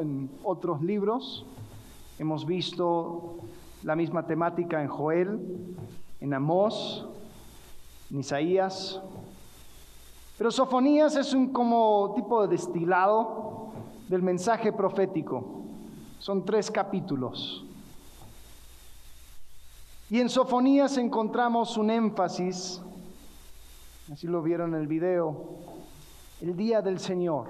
en otros libros. Hemos visto la misma temática en Joel, en Amós, en Isaías. Pero Sofonías es un como tipo de destilado del mensaje profético. Son tres capítulos. Y en Sofonías encontramos un énfasis, así lo vieron en el video, el día del Señor.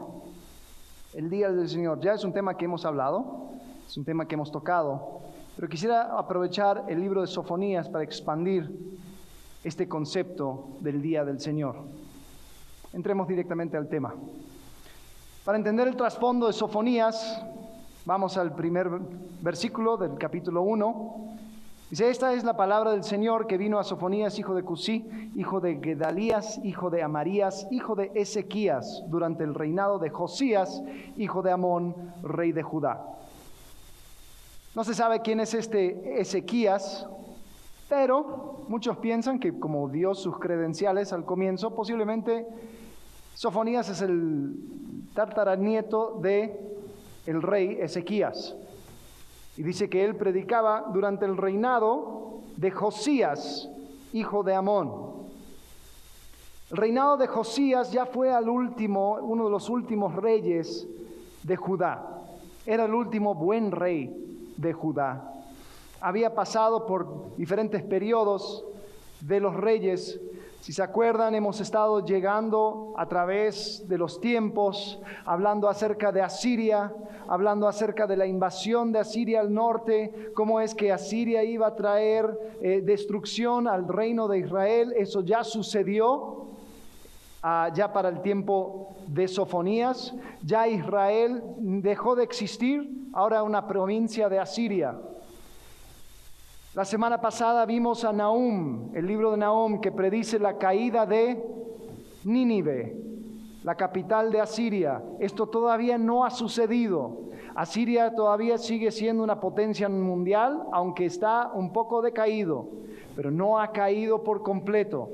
El día del Señor. Ya es un tema que hemos hablado, es un tema que hemos tocado, pero quisiera aprovechar el libro de Sofonías para expandir este concepto del día del Señor. Entremos directamente al tema. Para entender el trasfondo de Sofonías, vamos al primer versículo del capítulo 1. Dice, esta es la palabra del Señor que vino a Sofonías, hijo de Cusí, hijo de Gedalías, hijo de Amarías, hijo de Ezequías, durante el reinado de Josías, hijo de Amón, rey de Judá. No se sabe quién es este Ezequías, pero muchos piensan que como dio sus credenciales al comienzo, posiblemente Sofonías es el tartaranieto de el rey Ezequías. Y dice que él predicaba durante el reinado de Josías, hijo de Amón. El reinado de Josías ya fue al último, uno de los últimos reyes de Judá. Era el último buen rey de Judá. Había pasado por diferentes periodos de los reyes. Si se acuerdan, hemos estado llegando a través de los tiempos, hablando acerca de Asiria, hablando acerca de la invasión de Asiria al norte, cómo es que Asiria iba a traer eh, destrucción al reino de Israel. Eso ya sucedió ah, ya para el tiempo de Sofonías. Ya Israel dejó de existir ahora una provincia de Asiria. La semana pasada vimos a Nahum, el libro de Nahum, que predice la caída de Nínive, la capital de Asiria. Esto todavía no ha sucedido. Asiria todavía sigue siendo una potencia mundial, aunque está un poco decaído, pero no ha caído por completo.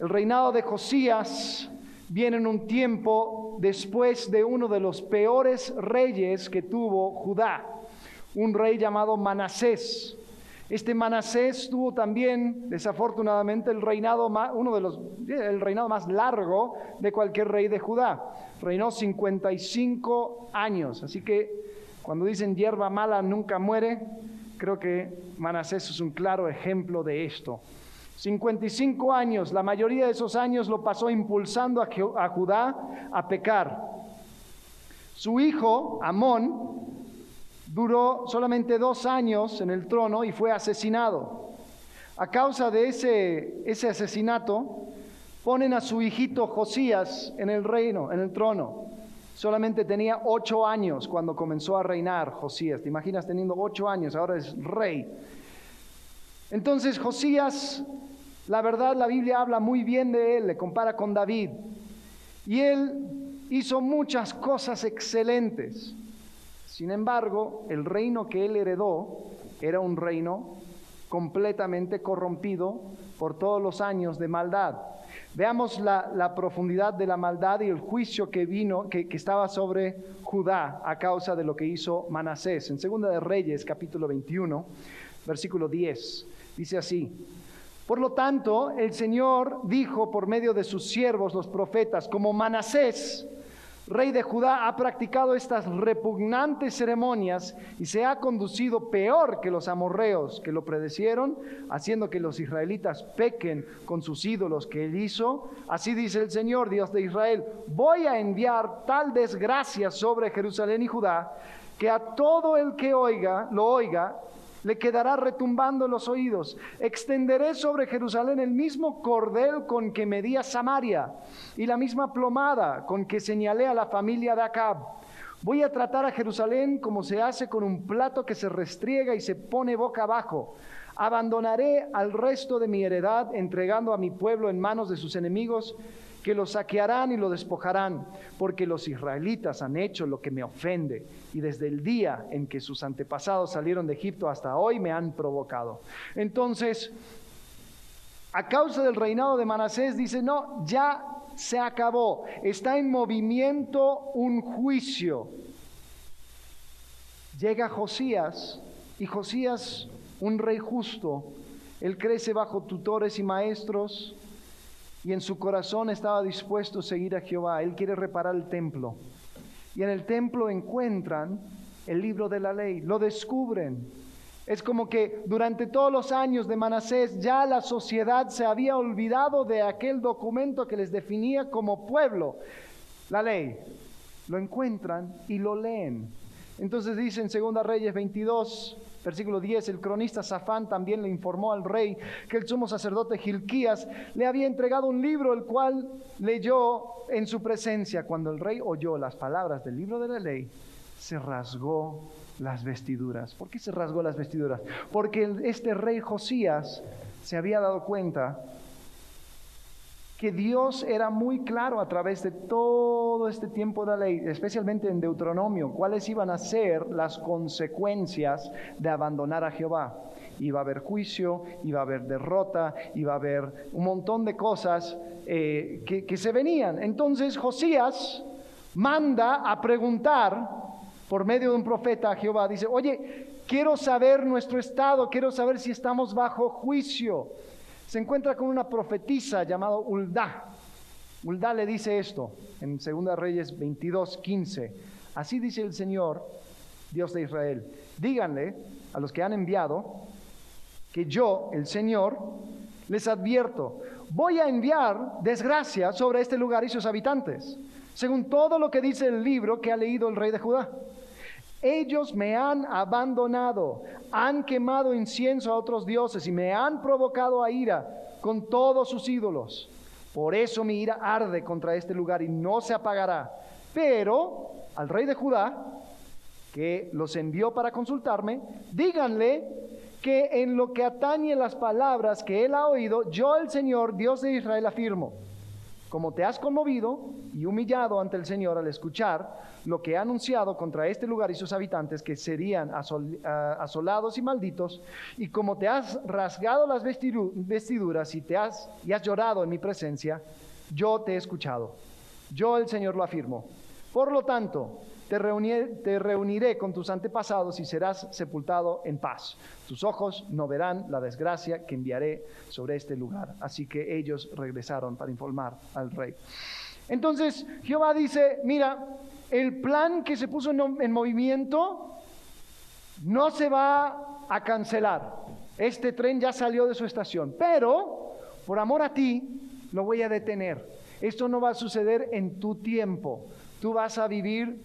El reinado de Josías viene en un tiempo después de uno de los peores reyes que tuvo Judá, un rey llamado Manasés. Este Manasés tuvo también, desafortunadamente, el reinado más, uno de los, el reinado más largo de cualquier rey de Judá. Reinó 55 años. Así que cuando dicen hierba mala nunca muere, creo que Manasés es un claro ejemplo de esto. 55 años, la mayoría de esos años lo pasó impulsando a, Judá a pecar. Su hijo, Amón, duró solamente dos años en el trono y fue asesinado. A causa de ese, ese asesinato, ponen a su hijito Josías en el reino, en el trono. Solamente tenía ocho años cuando comenzó a reinar Josías. ¿Te imaginas teniendo ocho años? Ahora es rey. Entonces Josías la verdad, la Biblia habla muy bien de él, le compara con David. Y él hizo muchas cosas excelentes. Sin embargo, el reino que él heredó era un reino completamente corrompido por todos los años de maldad. Veamos la, profundidad de la maldad y el juicio que vino, que, que, estaba sobre Judá a causa de lo que hizo Manasés. En Segunda de Reyes, capítulo 21, versículo 10, dice así. Por lo tanto, el Señor dijo por medio de sus siervos, los profetas, como Manasés, rey de Judá, ha practicado estas repugnantes ceremonias y se ha conducido peor que los amorreos que lo predecieron, haciendo que los israelitas pequen con sus ídolos que él hizo. Así dice el Señor, Dios de Israel, voy a enviar tal desgracia sobre Jerusalén y Judá, que a todo el que oiga, lo oiga, le quedará retumbando los oídos. Extenderé sobre Jerusalén el mismo cordel con que medía Samaria y la misma plomada con que señalé a la familia de Acab. Voy a tratar a Jerusalén como se hace con un plato que se restriega y se pone boca abajo. Abandonaré al resto de mi heredad, entregando a mi pueblo en manos de sus enemigos que lo saquearán y lo despojarán, porque los israelitas han hecho lo que me ofende, y desde el día en que sus antepasados salieron de Egipto hasta hoy me han provocado. Entonces, a causa del reinado de Manasés, dice, no, ya se acabó, está en movimiento un juicio. Llega Josías y Josías, un rey justo, él crece bajo tutores y maestros y en su corazón estaba dispuesto a seguir a Jehová. Él quiere reparar el templo. Y en el templo encuentran el libro de la ley, lo descubren. Es como que durante todos los años de Manasés ya la sociedad se había olvidado de aquel documento que les definía como pueblo, la ley. Lo encuentran y lo leen. Entonces dice en Segunda Reyes 22, versículo 10, el cronista Safán también le informó al rey que el sumo sacerdote Gilquías le había entregado un libro, el cual leyó en su presencia. Cuando el rey oyó las palabras del libro de la ley, se rasgó las vestiduras. ¿Por qué se rasgó las vestiduras? Porque este rey Josías se había dado cuenta que Dios era muy claro a través de todo este tiempo de la ley, especialmente en Deuteronomio, cuáles iban a ser las consecuencias de abandonar a Jehová. Iba a haber juicio, iba a haber derrota, iba a haber un montón de cosas eh, que, que se venían. Entonces Josías manda a preguntar por medio de un profeta a Jehová, dice, oye, quiero saber nuestro estado, quiero saber si estamos bajo juicio se encuentra con una profetisa llamada Uldá. Uldá le dice esto en 2 Reyes 22, 15. Así dice el Señor, Dios de Israel. Díganle a los que han enviado que yo, el Señor, les advierto, voy a enviar desgracia sobre este lugar y sus habitantes, según todo lo que dice el libro que ha leído el rey de Judá. Ellos me han abandonado, han quemado incienso a otros dioses y me han provocado a ira con todos sus ídolos. Por eso mi ira arde contra este lugar y no se apagará. Pero al rey de Judá, que los envió para consultarme, díganle que en lo que atañe las palabras que él ha oído, yo el Señor, Dios de Israel, afirmo como te has conmovido y humillado ante el Señor al escuchar lo que ha anunciado contra este lugar y sus habitantes que serían asolados y malditos, y como te has rasgado las vestiduras y, te has, y has llorado en mi presencia, yo te he escuchado. Yo el Señor lo afirmo. Por lo tanto, te reuniré, con tus antepasados y serás sepultado en paz. Tus ojos no verán la desgracia que enviaré sobre este lugar. Así que ellos regresaron para informar al rey. Entonces Jehová dice, mira, el plan que se puso en movimiento no se va a cancelar. Este tren ya salió de su estación, pero por amor a ti lo voy a detener. Esto no va a suceder en tu tiempo. Tú vas a vivir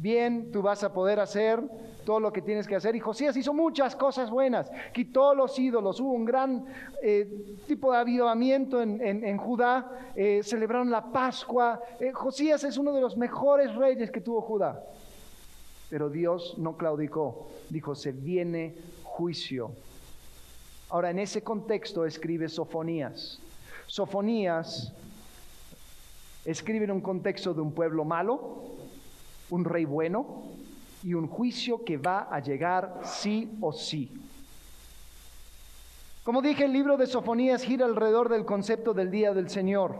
bien, tú vas a poder hacer todo lo que tienes que hacer. Y Josías hizo muchas cosas buenas, quitó los ídolos, hubo un gran eh, tipo de avivamiento en, Judá, eh, celebraron la Pascua. Eh, Josías es uno de los mejores reyes que tuvo Judá. Pero Dios no claudicó, dijo, se viene juicio. Ahora, en ese contexto escribe Sofonías. Sofonías escribe en un contexto de un pueblo malo, un rey bueno y un juicio que va a llegar sí o sí. Como dije, el libro de Sofonías gira alrededor del concepto del día del Señor.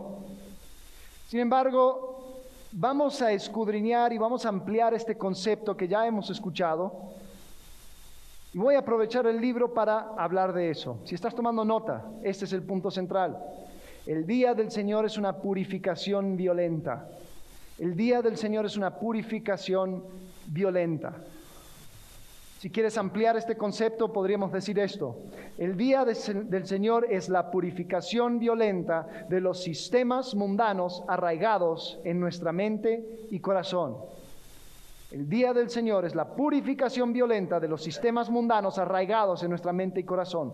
Sin embargo, vamos a escudriñar y vamos a ampliar este concepto que ya hemos escuchado. Y voy a aprovechar el libro para hablar de eso. Si estás tomando nota, este es el punto central. El día del Señor es una purificación violenta. El día del Señor es una purificación violenta. Si quieres ampliar este concepto, podríamos decir esto. El día del Señor es la purificación violenta de los sistemas mundanos arraigados en nuestra mente y corazón. El día del Señor es la purificación violenta de los sistemas mundanos arraigados en nuestra mente y corazón.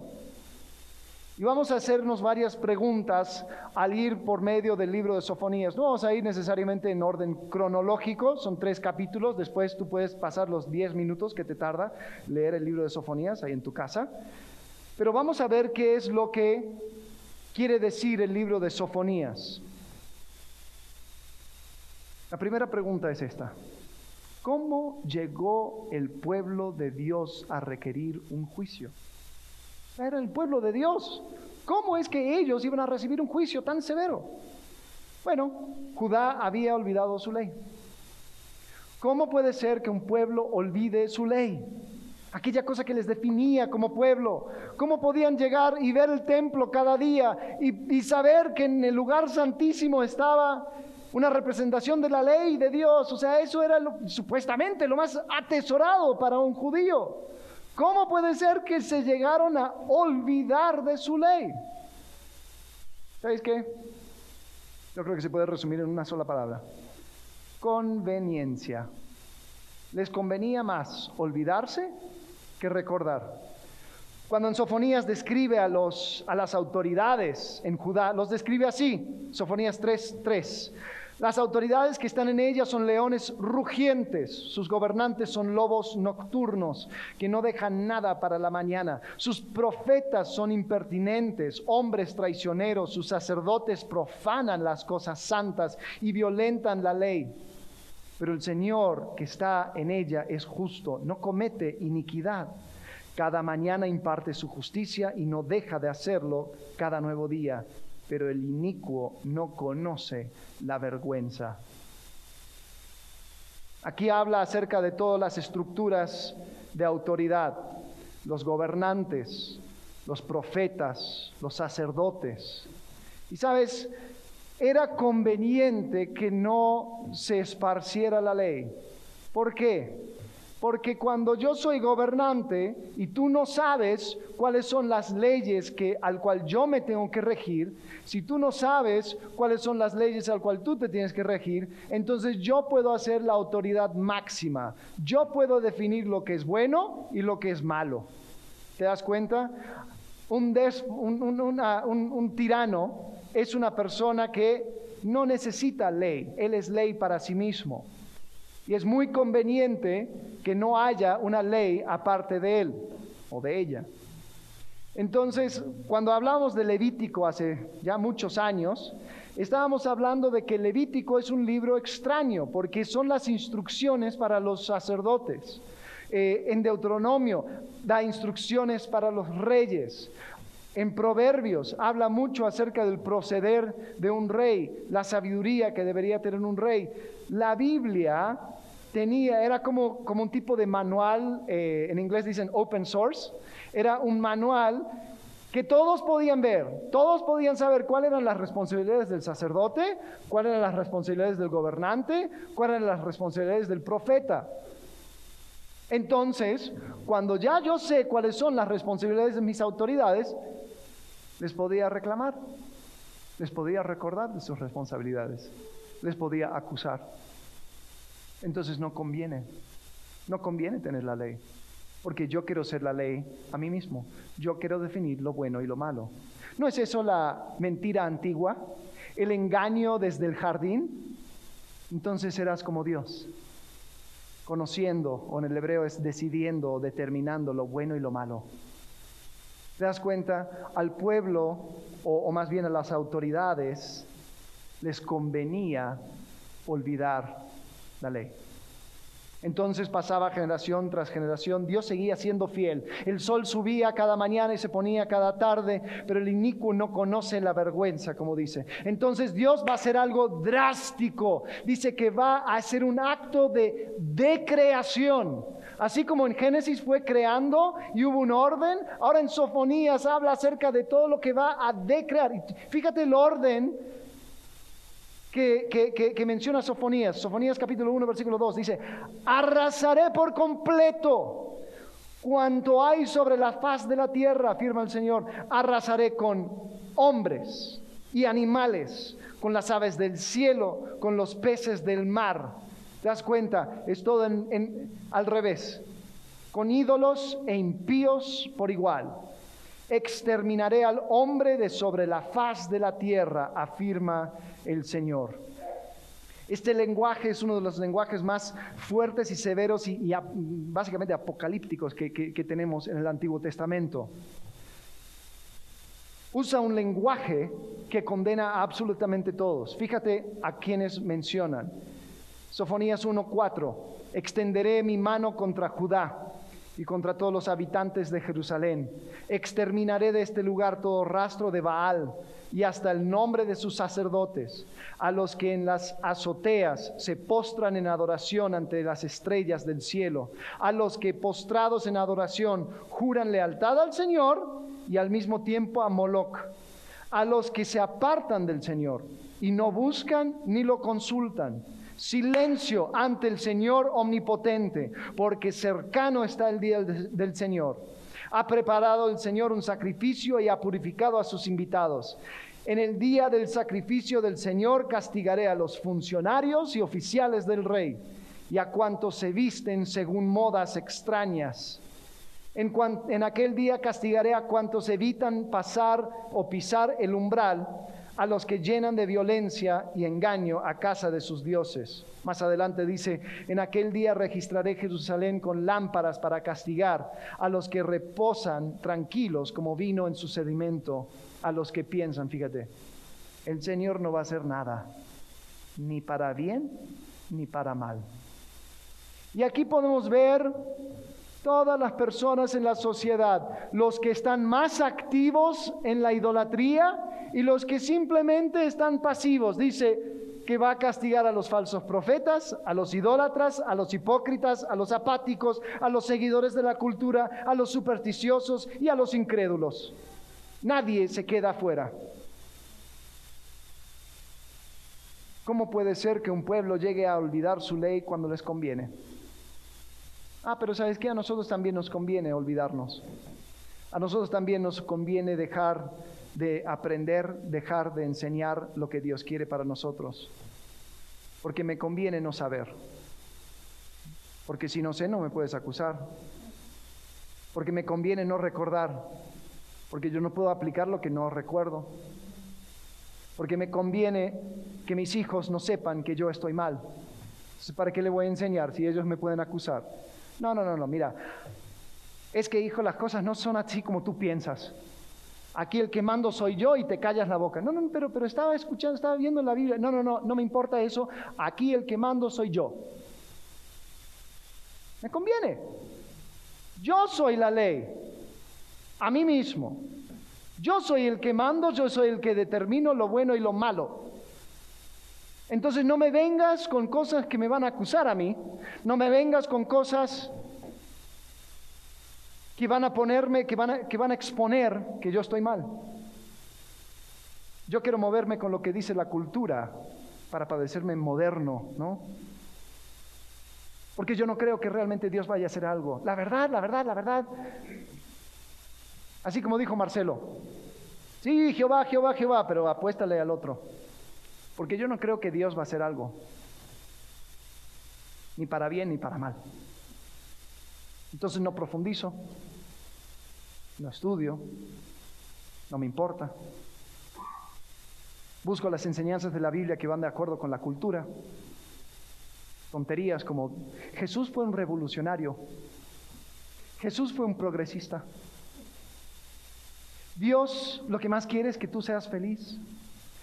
Y vamos a hacernos varias preguntas al ir por medio del libro de Sofonías. No vamos a ir necesariamente en orden cronológico, son tres capítulos, después tú puedes pasar los diez minutos que te tarda leer el libro de Sofonías ahí en tu casa. Pero vamos a ver qué es lo que quiere decir el libro de Sofonías. La primera pregunta es esta. ¿Cómo llegó el pueblo de Dios a requerir un juicio? Era el pueblo de Dios. ¿Cómo es que ellos iban a recibir un juicio tan severo? Bueno, Judá había olvidado su ley. ¿Cómo puede ser que un pueblo olvide su ley? Aquella cosa que les definía como pueblo. ¿Cómo podían llegar y ver el templo cada día y, saber que en el lugar santísimo estaba una representación de la ley de Dios. O sea, eso era supuestamente lo más atesorado para un judío. ¿Cómo puede ser que se llegaron a olvidar de su ley? ¿Sabéis qué? Yo creo que se puede resumir en una sola palabra. Conveniencia. Les convenía más olvidarse que recordar. Cuando en Sofonías describe a, los, a las autoridades en Judá, los describe así, Sofonías 3.3. Las autoridades que están en ella son leones rugientes, sus gobernantes son lobos nocturnos que no dejan nada para la mañana, sus profetas son impertinentes, hombres traicioneros, sus sacerdotes profanan las cosas santas y violentan la ley. Pero el Señor que está en ella es justo, no comete iniquidad. Cada mañana imparte su justicia y no deja de hacerlo cada nuevo día pero el inicuo no conoce la vergüenza. Aquí habla acerca de todas las estructuras de autoridad, los gobernantes, los profetas, los sacerdotes. Y sabes, era conveniente que no se esparciera la ley. ¿Por qué? Porque cuando yo soy gobernante y tú no sabes cuáles son las leyes que, al cual yo me tengo que regir, si tú no sabes cuáles son las leyes al cual tú te tienes que regir, entonces yo puedo hacer la autoridad máxima. Yo puedo definir lo que es bueno y lo que es malo. ¿Te das cuenta? Un, un tirano es una persona que no necesita ley, él es ley para sí mismo. Y es muy conveniente que no haya una ley aparte de él o de ella. Entonces, cuando hablamos de Levítico hace ya muchos años, estábamos hablando de que Levítico es un libro extraño, porque son las instrucciones para los sacerdotes. Eh, en Deuteronomio da instrucciones para los reyes. En Proverbios habla mucho acerca del proceder de un rey, la sabiduría que debería tener un rey. La Biblia tenía, era como, como un tipo de manual, eh, en inglés dicen open source, era un manual que todos podían ver, todos podían saber cuáles eran las responsabilidades del sacerdote, cuáles eran las responsabilidades del gobernante, cuáles eran las responsabilidades del profeta. Entonces, cuando ya yo sé cuáles son las responsabilidades de mis autoridades, les podía reclamar, les podía recordar de sus responsabilidades, les podía acusar entonces no conviene. No conviene tener la ley, porque yo quiero ser la ley a mí mismo. Yo quiero definir lo bueno y lo malo. ¿No es eso la mentira antigua? ¿El engaño desde el jardín? Entonces serás como Dios, conociendo, o en el hebreo es decidiendo o determinando lo bueno y lo malo. ¿Te das cuenta? Al pueblo, o, o más bien a las autoridades, les convenía olvidar la ley. Entonces pasaba generación tras generación, Dios seguía siendo fiel. El sol subía cada mañana y se ponía cada tarde, pero el inicuo no conoce la vergüenza, como dice. Entonces Dios va a hacer algo drástico. Dice que va a hacer un acto de decreación. Así como en Génesis fue creando y hubo un orden, ahora en Sofonías habla acerca de todo lo que va a decrear. Fíjate el orden que, menciona Sofonías, Sofonías capítulo 1, versículo 2, dice, arrasaré por completo cuanto hay sobre la faz de la tierra, afirma el Señor, arrasaré con hombres y animales, con las aves del cielo, con los peces del mar. ¿Te das cuenta? Es todo al revés, con ídolos e impíos por igual. Exterminaré al hombre de sobre la faz de la tierra, afirma el Señor. Este lenguaje es uno de los lenguajes más fuertes y severos y, básicamente apocalípticos que, que tenemos en el Antiguo Testamento. Usa un lenguaje que condena a absolutamente todos. Fíjate a quienes mencionan. Sofonías 1.4. Extenderé mi mano contra Judá y contra todos los habitantes de Jerusalén. Exterminaré de este lugar todo rastro de Baal y hasta el nombre de sus sacerdotes, a los que en las azoteas se postran en adoración ante las estrellas del cielo, a los que postrados en adoración juran lealtad al Señor y al mismo tiempo a Moloch, a los que se apartan del Señor y no buscan ni lo consultan Silencio ante el Señor omnipotente, porque cercano está el día del Señor. Ha preparado el Señor un sacrificio y ha purificado a sus invitados. En el día del sacrificio del Señor castigaré a los funcionarios y oficiales del rey y a cuantos se visten según modas extrañas. En, en, aquel día castigaré a cuantos evitan pasar o pisar el umbral a los que llenan de violencia y engaño a casa de sus dioses. Más adelante dice, en aquel día registraré Jerusalén con lámparas para castigar a los que reposan tranquilos como vino en su sedimento, a los que piensan, fíjate, el Señor no va a hacer nada, ni para bien ni para mal. Y aquí podemos ver todas las personas en la sociedad, los que están más activos en la idolatría y los que simplemente están pasivos. Dice que va a castigar a los falsos profetas, a los idólatras, a los hipócritas, a los apáticos, a los seguidores de la cultura, a los supersticiosos y a los incrédulos. Nadie se queda afuera. ¿Cómo puede ser que un pueblo llegue a olvidar su ley cuando les conviene? Ah, pero ¿sabes qué? A nosotros también nos conviene olvidarnos. A nosotros también nos conviene dejar de aprender, dejar de enseñar lo que Dios quiere para nosotros. Porque me conviene no saber. Porque si no sé, no me puedes acusar. Porque me conviene no recordar. Porque yo no puedo aplicar lo que no recuerdo. Porque me conviene que mis hijos no sepan que yo estoy mal. ¿para qué le voy a enseñar si ellos me pueden acusar? No, no, no, no, mira. Es que, hijo, las cosas no son así como tú piensas aquí el que mando soy yo y te callas la boca. No, no, pero, pero estaba escuchando, estaba viendo la Biblia. No, no, no, no me importa eso. Aquí el que mando soy yo. Me conviene. Yo soy la ley. A mí mismo. Yo soy el que mando, yo soy el que determino lo bueno y lo malo. Entonces no me vengas con cosas que me van a acusar a mí. No me vengas con cosas que van a ponerme, que van a, que van a exponer que yo estoy mal. Yo quiero moverme con lo que dice la cultura para padecerme moderno, ¿no? Porque yo no creo que realmente Dios vaya a hacer algo. La verdad, la verdad, la verdad. Así como dijo Marcelo. Sí, Jehová, Jehová, Jehová, pero apuéstale al otro. Porque yo no creo que Dios va a hacer algo. Ni para bien ni para mal. Entonces no profundizo, no estudio, no me importa. Busco las enseñanzas de la Biblia que van de acuerdo con la cultura. Tonterías como Jesús fue un revolucionario, Jesús fue un progresista. Dios lo que más quiere es que tú seas feliz.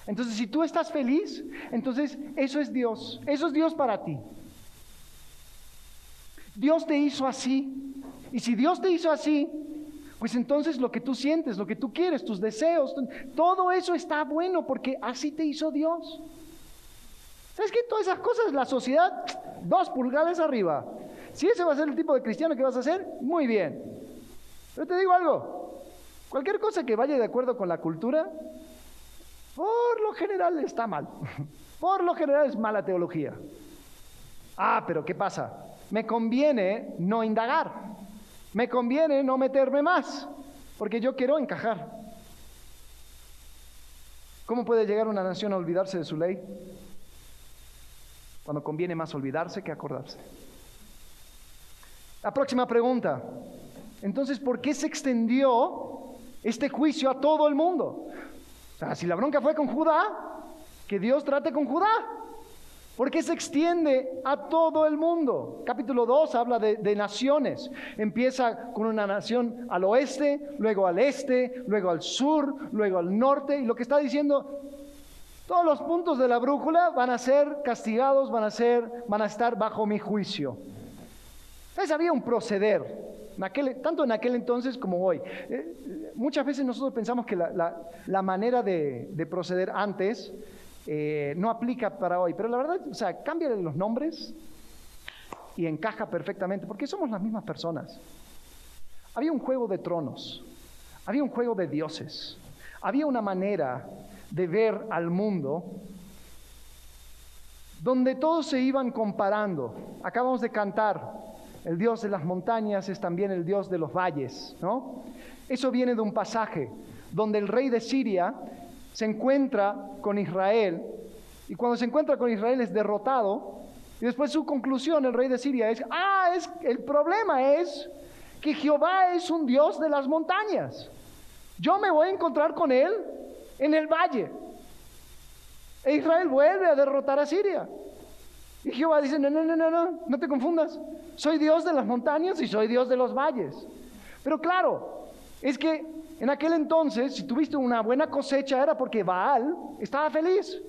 Entonces, si tú estás feliz, entonces eso es Dios, eso es Dios para ti. Dios te hizo así. Y si Dios te hizo así, pues entonces lo que tú sientes, lo que tú quieres, tus deseos, todo eso está bueno porque así te hizo Dios. ¿Sabes qué? Todas esas cosas, la sociedad, dos pulgadas arriba. Si ese va a ser el tipo de cristiano que vas a ser, muy bien. Pero te digo algo, cualquier cosa que vaya de acuerdo con la cultura, por lo general está mal. Por lo general es mala teología. Ah, pero ¿qué pasa? me conviene no indagar, me conviene no meterme más, porque yo quiero encajar. ¿Cómo puede llegar una nación a olvidarse de su ley? Cuando conviene más olvidarse que acordarse. La próxima pregunta. Entonces, ¿por qué se extendió este juicio a todo el mundo? Si la bronca fue con Judá, que Dios trate con Judá porque se extiende a todo el mundo. Capítulo 2 habla de, naciones. Empieza con una nación al oeste, luego al este, luego al sur, luego al norte. Y lo que está diciendo, todos los puntos de la brújula van a ser castigados, van a, ser, van a estar bajo mi juicio. Entonces había un proceder. tanto en aquel entonces como hoy. Eh, muchas veces nosotros pensamos que la, manera de, proceder antes eh, no aplica para hoy, pero la verdad, o sea, cámbiale los nombres y encaja perfectamente, porque somos las mismas personas. Había un juego de tronos, había un juego de dioses, había una manera de ver al mundo donde todos se iban comparando. Acabamos de cantar, el Dios de las montañas es también el Dios de los valles, ¿no? Eso viene de un pasaje donde el rey de Siria se encuentra con Israel y cuando se encuentra con Israel es derrotado y después su conclusión, el rey de Siria, es, ah, es, el problema es que Jehová es un Dios de las montañas. Yo me voy a encontrar con él en el valle. E Israel vuelve a derrotar a Siria. Y Jehová dice, no, no, no, no, no, no te confundas. Soy Dios de las montañas y soy Dios de los valles. Pero claro, es que en aquel entonces, si tuviste una buena cosecha, era porque Baal estaba feliz.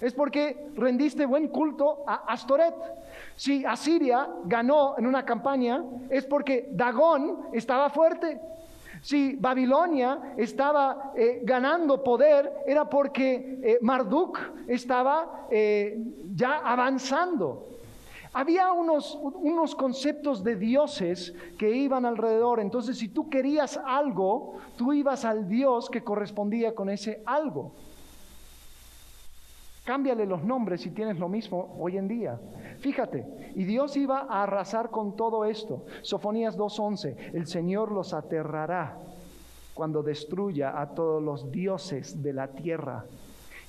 Es porque rendiste buen culto a Astoret. Si Asiria ganó en una campaña, es porque Dagón estaba fuerte. Si Babilonia estaba eh, ganando poder, era porque eh, Marduk estaba eh, ya avanzando. Había unos, unos conceptos de dioses que iban alrededor. Entonces, si tú querías algo, tú ibas al Dios que correspondía con ese algo. Cámbiale los nombres si tienes lo mismo hoy en día. Fíjate, y Dios iba a arrasar con todo esto. Sofonías 2.11, el Señor los aterrará cuando destruya a todos los dioses de la tierra.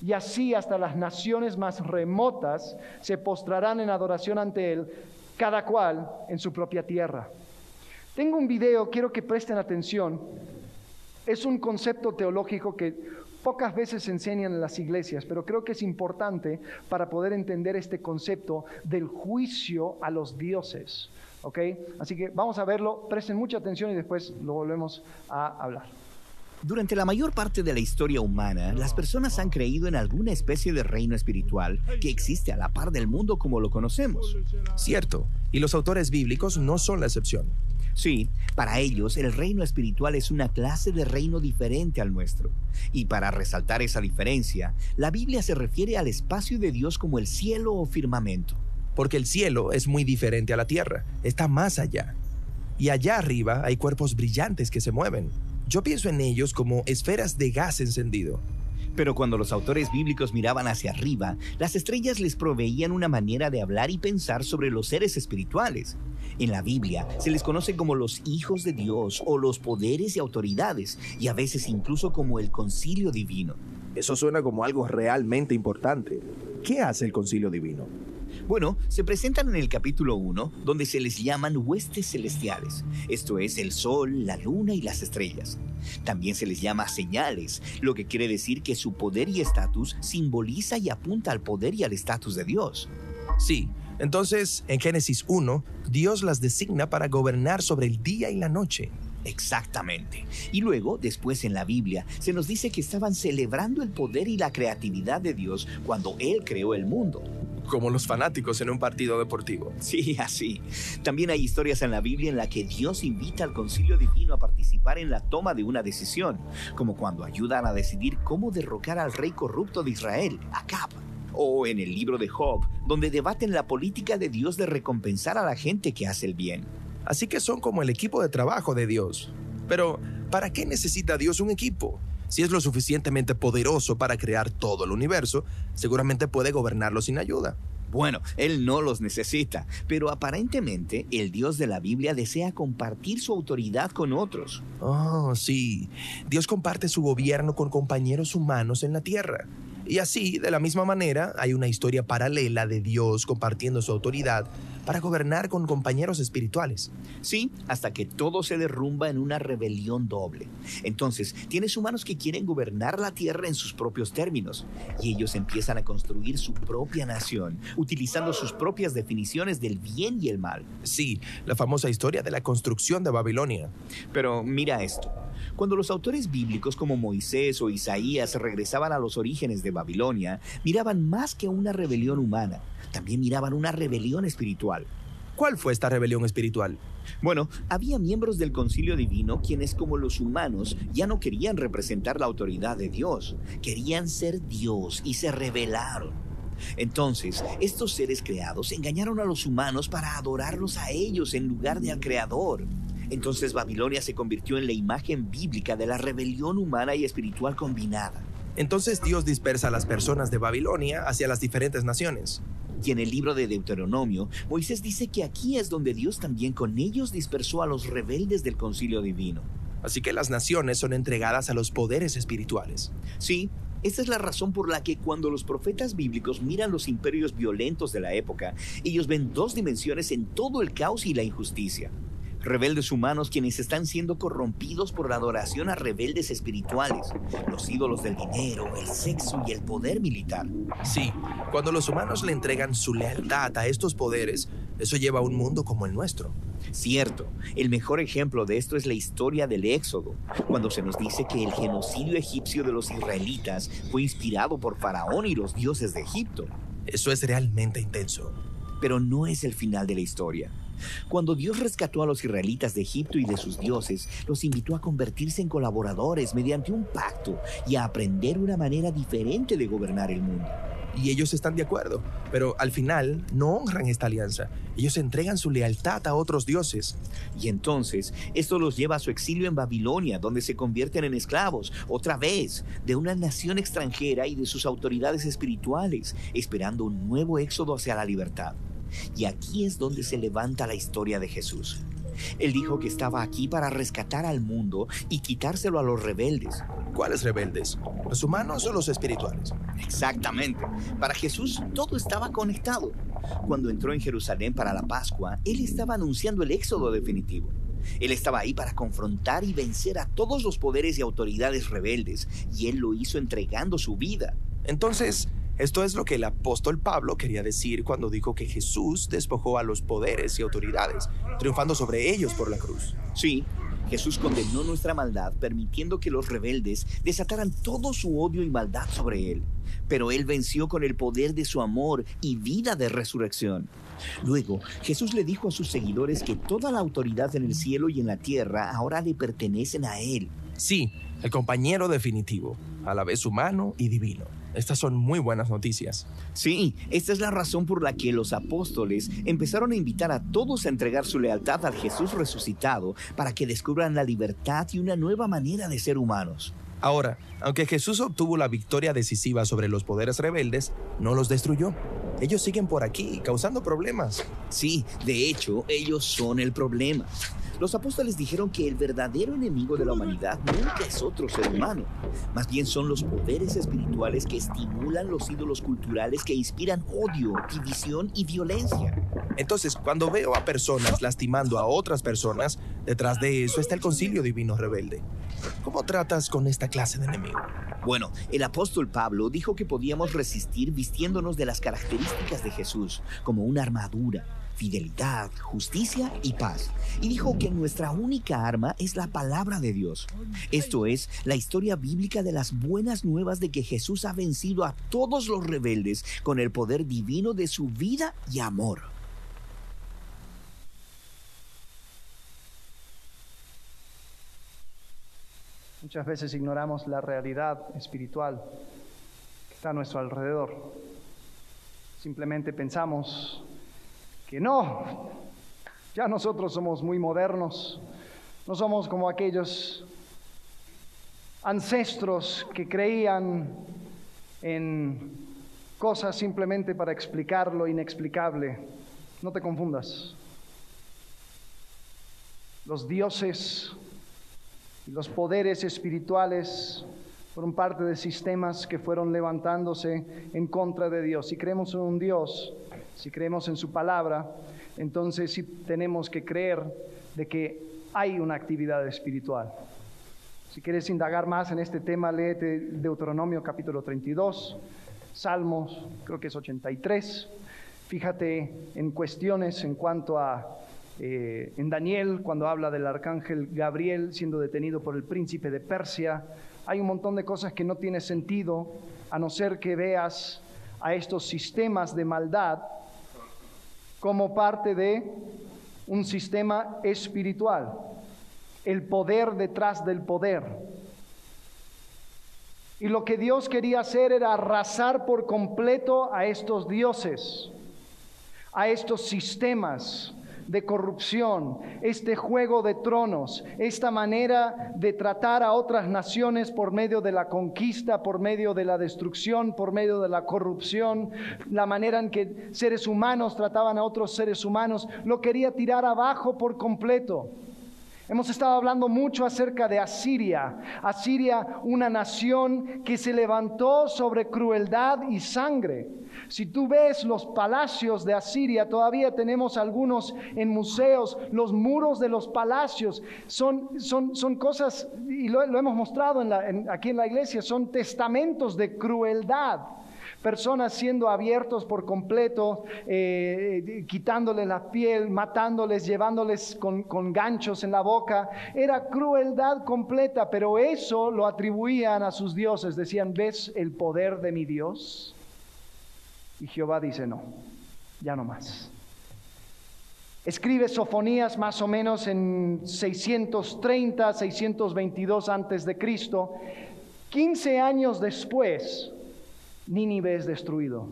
Y así hasta las naciones más remotas se postrarán en adoración ante Él, cada cual en su propia tierra. Tengo un video, quiero que presten atención. Es un concepto teológico que pocas veces se enseñan en las iglesias, pero creo que es importante para poder entender este concepto del juicio a los dioses. ¿Ok? Así que vamos a verlo, presten mucha atención y después lo volvemos a hablar. Durante la mayor parte de la historia humana, las personas han creído en alguna especie de reino espiritual que existe a la par del mundo como lo conocemos. Cierto, y los autores bíblicos no son la excepción. Sí, para ellos el reino espiritual es una clase de reino diferente al nuestro. Y para resaltar esa diferencia, la Biblia se refiere al espacio de Dios como el cielo o firmamento. Porque el cielo es muy diferente a la tierra, está más allá. Y allá arriba hay cuerpos brillantes que se mueven. Yo pienso en ellos como esferas de gas encendido. Pero cuando los autores bíblicos miraban hacia arriba, las estrellas les proveían una manera de hablar y pensar sobre los seres espirituales. En la Biblia se les conoce como los hijos de Dios o los poderes y autoridades, y a veces incluso como el concilio divino. Eso suena como algo realmente importante. ¿Qué hace el concilio divino? Bueno, se presentan en el capítulo 1, donde se les llaman huestes celestiales, esto es el sol, la luna y las estrellas. También se les llama señales, lo que quiere decir que su poder y estatus simboliza y apunta al poder y al estatus de Dios. Sí, entonces en Génesis 1, Dios las designa para gobernar sobre el día y la noche. Exactamente. Y luego, después en la Biblia, se nos dice que estaban celebrando el poder y la creatividad de Dios cuando Él creó el mundo como los fanáticos en un partido deportivo. Sí, así. También hay historias en la Biblia en la que Dios invita al concilio divino a participar en la toma de una decisión, como cuando ayudan a decidir cómo derrocar al rey corrupto de Israel, Acab. O en el libro de Job, donde debaten la política de Dios de recompensar a la gente que hace el bien. Así que son como el equipo de trabajo de Dios. Pero, ¿para qué necesita Dios un equipo? Si es lo suficientemente poderoso para crear todo el universo, seguramente puede gobernarlo sin ayuda. Bueno, Él no los necesita, pero aparentemente el Dios de la Biblia desea compartir su autoridad con otros. Oh, sí. Dios comparte su gobierno con compañeros humanos en la tierra. Y así, de la misma manera, hay una historia paralela de Dios compartiendo su autoridad para gobernar con compañeros espirituales. Sí, hasta que todo se derrumba en una rebelión doble. Entonces, tienes humanos que quieren gobernar la tierra en sus propios términos, y ellos empiezan a construir su propia nación, utilizando sus propias definiciones del bien y el mal. Sí, la famosa historia de la construcción de Babilonia. Pero mira esto. Cuando los autores bíblicos como Moisés o Isaías regresaban a los orígenes de Babilonia, miraban más que una rebelión humana, también miraban una rebelión espiritual. ¿Cuál fue esta rebelión espiritual? Bueno, había miembros del concilio divino quienes como los humanos ya no querían representar la autoridad de Dios, querían ser Dios y se rebelaron. Entonces, estos seres creados engañaron a los humanos para adorarlos a ellos en lugar de al Creador. Entonces Babilonia se convirtió en la imagen bíblica de la rebelión humana y espiritual combinada. Entonces Dios dispersa a las personas de Babilonia hacia las diferentes naciones. Y en el libro de Deuteronomio, Moisés dice que aquí es donde Dios también con ellos dispersó a los rebeldes del concilio divino. Así que las naciones son entregadas a los poderes espirituales. Sí, esta es la razón por la que cuando los profetas bíblicos miran los imperios violentos de la época, ellos ven dos dimensiones en todo el caos y la injusticia rebeldes humanos quienes están siendo corrompidos por la adoración a rebeldes espirituales, los ídolos del dinero, el sexo y el poder militar. Sí, cuando los humanos le entregan su lealtad a estos poderes, eso lleva a un mundo como el nuestro. Cierto, el mejor ejemplo de esto es la historia del Éxodo, cuando se nos dice que el genocidio egipcio de los israelitas fue inspirado por Faraón y los dioses de Egipto. Eso es realmente intenso. Pero no es el final de la historia. Cuando Dios rescató a los israelitas de Egipto y de sus dioses, los invitó a convertirse en colaboradores mediante un pacto y a aprender una manera diferente de gobernar el mundo. Y ellos están de acuerdo, pero al final no honran esta alianza. Ellos entregan su lealtad a otros dioses. Y entonces esto los lleva a su exilio en Babilonia, donde se convierten en esclavos, otra vez, de una nación extranjera y de sus autoridades espirituales, esperando un nuevo éxodo hacia la libertad. Y aquí es donde se levanta la historia de Jesús. Él dijo que estaba aquí para rescatar al mundo y quitárselo a los rebeldes. ¿Cuáles rebeldes? ¿Los humanos o los espirituales? Exactamente. Para Jesús todo estaba conectado. Cuando entró en Jerusalén para la Pascua, Él estaba anunciando el éxodo definitivo. Él estaba ahí para confrontar y vencer a todos los poderes y autoridades rebeldes, y Él lo hizo entregando su vida. Entonces, esto es lo que el apóstol Pablo quería decir cuando dijo que Jesús despojó a los poderes y autoridades, triunfando sobre ellos por la cruz. Sí, Jesús condenó nuestra maldad, permitiendo que los rebeldes desataran todo su odio y maldad sobre él. Pero él venció con el poder de su amor y vida de resurrección. Luego, Jesús le dijo a sus seguidores que toda la autoridad en el cielo y en la tierra ahora le pertenecen a él. Sí, el compañero definitivo, a la vez humano y divino. Estas son muy buenas noticias. Sí, esta es la razón por la que los apóstoles empezaron a invitar a todos a entregar su lealtad al Jesús resucitado para que descubran la libertad y una nueva manera de ser humanos. Ahora, aunque Jesús obtuvo la victoria decisiva sobre los poderes rebeldes, no los destruyó. Ellos siguen por aquí, causando problemas. Sí, de hecho, ellos son el problema. Los apóstoles dijeron que el verdadero enemigo de la humanidad nunca es otro ser humano, más bien son los poderes espirituales que estimulan los ídolos culturales que inspiran odio, división y violencia. Entonces, cuando veo a personas lastimando a otras personas, detrás de eso está el concilio divino rebelde. ¿Cómo tratas con esta clase de enemigo? Bueno, el apóstol Pablo dijo que podíamos resistir vistiéndonos de las características de Jesús, como una armadura, fidelidad, justicia y paz. Y dijo que nuestra única arma es la palabra de Dios. Esto es la historia bíblica de las buenas nuevas de que Jesús ha vencido a todos los rebeldes con el poder divino de su vida y amor. Muchas veces ignoramos la realidad espiritual que está a nuestro alrededor. Simplemente pensamos que no, ya nosotros somos muy modernos, no somos como aquellos ancestros que creían en cosas simplemente para explicar lo inexplicable. No te confundas. Los dioses y los poderes espirituales fueron parte de sistemas que fueron levantándose en contra de Dios. Si creemos en un Dios, si creemos en su palabra, entonces sí tenemos que creer de que hay una actividad espiritual. Si quieres indagar más en este tema, léete Deuteronomio capítulo 32, Salmos, creo que es 83. Fíjate en cuestiones en cuanto a, eh, en Daniel, cuando habla del arcángel Gabriel siendo detenido por el príncipe de Persia. Hay un montón de cosas que no tiene sentido, a no ser que veas a estos sistemas de maldad como parte de un sistema espiritual, el poder detrás del poder. Y lo que Dios quería hacer era arrasar por completo a estos dioses, a estos sistemas, de corrupción, este juego de tronos, esta manera de tratar a otras naciones por medio de la conquista, por medio de la destrucción, por medio de la corrupción, la manera en que seres humanos trataban a otros seres humanos, lo quería tirar abajo por completo. Hemos estado hablando mucho acerca de Asiria. Asiria, una nación que se levantó sobre crueldad y sangre. Si tú ves los palacios de Asiria, todavía tenemos algunos en museos. Los muros de los palacios son, son, son cosas, y lo, hemos mostrado aquí en la iglesia, son testamentos de crueldad personas siendo abiertos por completo, eh, quitándoles la piel, matándoles, llevándoles con, con ganchos en la boca. Era crueldad completa, pero eso lo atribuían a sus dioses. Decían, ¿ves el poder de mi Dios? Y Jehová dice, no, ya no más. Escribe Sofonías más o menos en 630, 622 antes de Cristo. 15 años después, Nínive es destruido.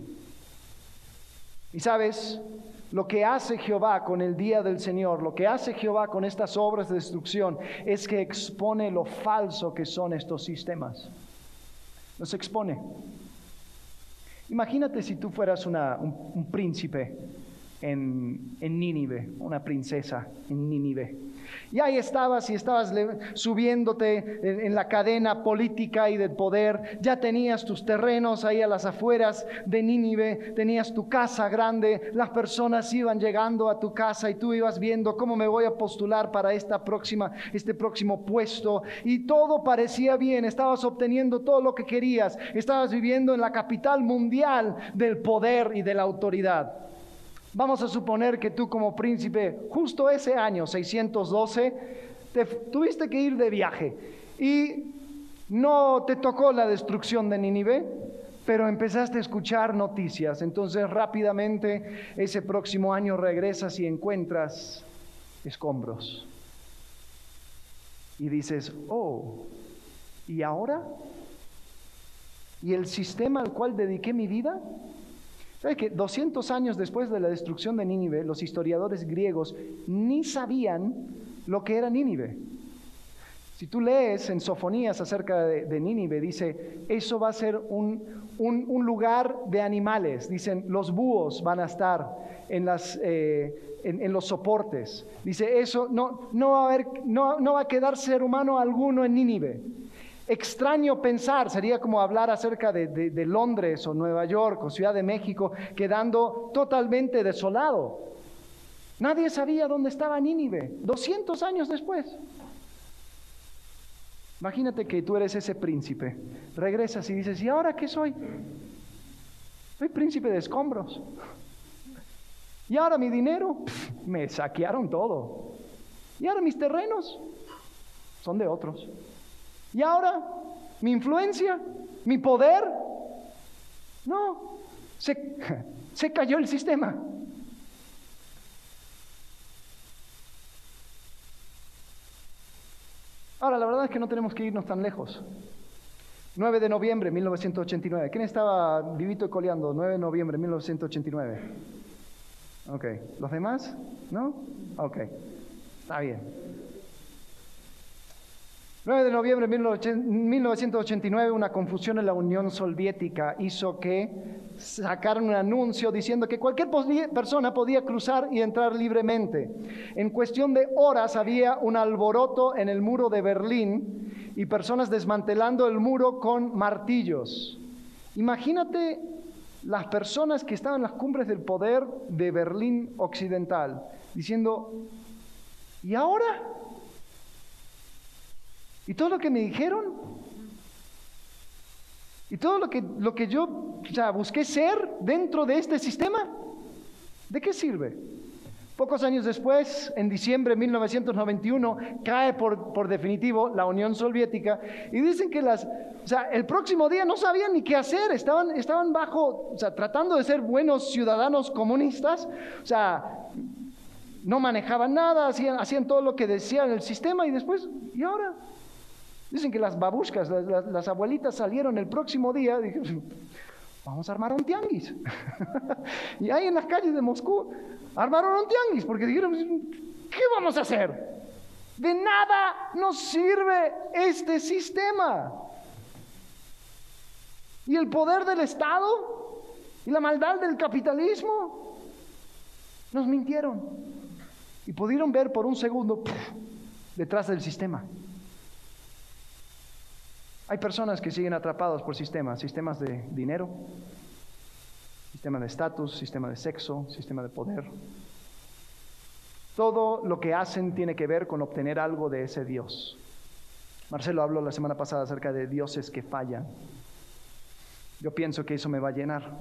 Y sabes, lo que hace Jehová con el día del Señor, lo que hace Jehová con estas obras de destrucción, es que expone lo falso que son estos sistemas. Los expone. Imagínate si tú fueras un, príncipe en, en Nínive, una princesa en Nínive. Y ahí estabas y estabas subiéndote en, la cadena política y del poder. Ya tenías tus terrenos ahí a las afueras de Nínive, tenías tu casa grande, las personas iban llegando a tu casa y tú ibas viendo cómo me voy a postular para esta próxima, este próximo puesto. Y todo parecía bien, estabas obteniendo todo lo que querías, estabas viviendo en la capital mundial del poder y de la autoridad. Vamos a suponer que tú como príncipe, justo ese año 612, te tuviste que ir de viaje y no te tocó la destrucción de Nínive, pero empezaste a escuchar noticias. Entonces rápidamente ese próximo año regresas y encuentras escombros. Y dices, oh, ¿y ahora? ¿Y el sistema al cual dediqué mi vida? ¿Sabes que 200 años después de la destrucción de Nínive, los historiadores griegos ni sabían lo que era Nínive? Si tú lees en Sofonías acerca de, Nínive, dice, eso va a ser un, lugar de animales. Dicen, los búhos van a estar en, las, eh, en, los soportes. Dice, eso no, no, va a haber, no, no va a quedar ser humano alguno en Nínive. Extraño pensar, sería como hablar acerca de, Londres o Nueva York o Ciudad de México, quedando totalmente desolado. Nadie sabía dónde estaba Nínive, 200 años después. Imagínate que tú eres ese príncipe, regresas y dices, ¿y ahora qué soy? Soy príncipe de escombros. Y ahora mi dinero, me saquearon todo. Y ahora mis terrenos son de otros. ¿Y ahora? ¿Mi influencia? ¿Mi poder? No, se, se cayó el sistema. Ahora, la verdad es que no tenemos que irnos tan lejos. 9 de noviembre de 1989. ¿Quién estaba vivito y coleando? 9 de noviembre de 1989. Ok. ¿Los demás? ¿No? Ok. Está bien. 9 de noviembre de 1989, una confusión en la Unión Soviética hizo que sacaran un anuncio diciendo que cualquier persona podía cruzar y entrar libremente. En cuestión de horas había un alboroto en el muro de Berlín y personas desmantelando el muro con martillos. Imagínate las personas que estaban en las cumbres del poder de Berlín Occidental diciendo, ¿y ahora? Y todo lo que me dijeron, y todo lo que, lo que yo busqué ser dentro de este sistema, ¿de qué sirve? Pocos años después, en diciembre de 1991, cae por, por, definitivo la Unión Soviética y dicen que las, o sea, el próximo día no sabían ni qué hacer, estaban, estaban bajo, o sea, tratando de ser buenos ciudadanos comunistas, o sea, no manejaban nada, hacían, hacían todo lo que decían el sistema y después, ¿y ahora? Dicen que las babushkas, las, abuelitas salieron el próximo día, dije, vamos a armar un tianguis. y ahí en las calles de Moscú armaron un tianguis porque dijeron, ¿qué vamos a hacer? De nada nos sirve este sistema. Y el poder del Estado y la maldad del capitalismo nos mintieron. Y pudieron ver por un segundo detrás del sistema. Hay personas que siguen atrapadas por sistemas, sistemas de dinero, sistema de estatus, sistema de sexo, sistema de poder. Todo lo que hacen tiene que ver con obtener algo de ese Dios. Marcelo habló la semana pasada acerca de dioses que fallan. Yo pienso que eso me va a llenar.